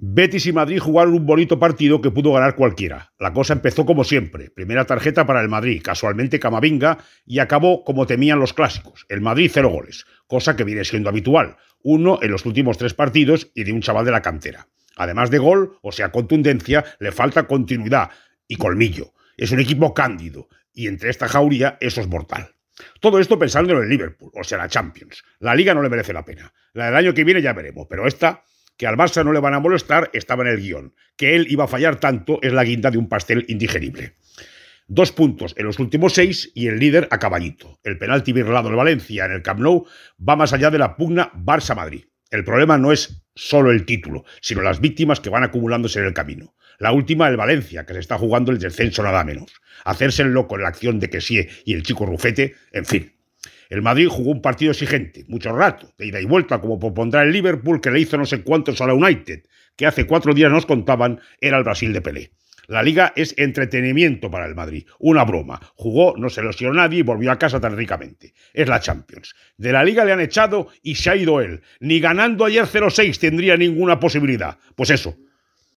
Betis y Madrid jugaron un bonito partido que pudo ganar cualquiera. La cosa empezó como siempre. Primera tarjeta para el Madrid, casualmente Camavinga, y acabó como temían los clásicos. El Madrid cero goles, cosa que viene siendo habitual. Uno en los últimos tres partidos y de un chaval de la cantera. Además de gol, o sea, contundencia, le falta continuidad y colmillo. Es un equipo cándido y entre esta jauría eso es mortal. Todo esto pensando en el Liverpool, o sea, la Champions. La liga no le merece la pena. La del año que viene ya veremos, pero esta que al Barça no le van a molestar estaba en el guion. Que él iba a fallar tanto es la guinda de un pastel indigerible. Dos puntos en los últimos seis y el líder a caballito. El penalti virlado de Valencia en el Camp Nou va más allá de la pugna Barça-Madrid. El problema no es solo el título, sino las víctimas que van acumulándose en el camino. La última, el Valencia, que se está jugando el descenso nada menos. Hacerse el loco en la acción de Kessie y el chico Rufete, en fin. El Madrid jugó un partido exigente, mucho rato, de ida y vuelta, como propondrá el Liverpool, que le hizo no sé cuántos a la United, que hace cuatro días nos contaban era el Brasil de Pelé. La liga es entretenimiento para el Madrid, una broma. Jugó, no se lesionó nadie y volvió a casa tan ricamente. Es la Champions. De la liga le han echado y se ha ido él. Ni ganando ayer 0-6 tendría ninguna posibilidad. Pues eso,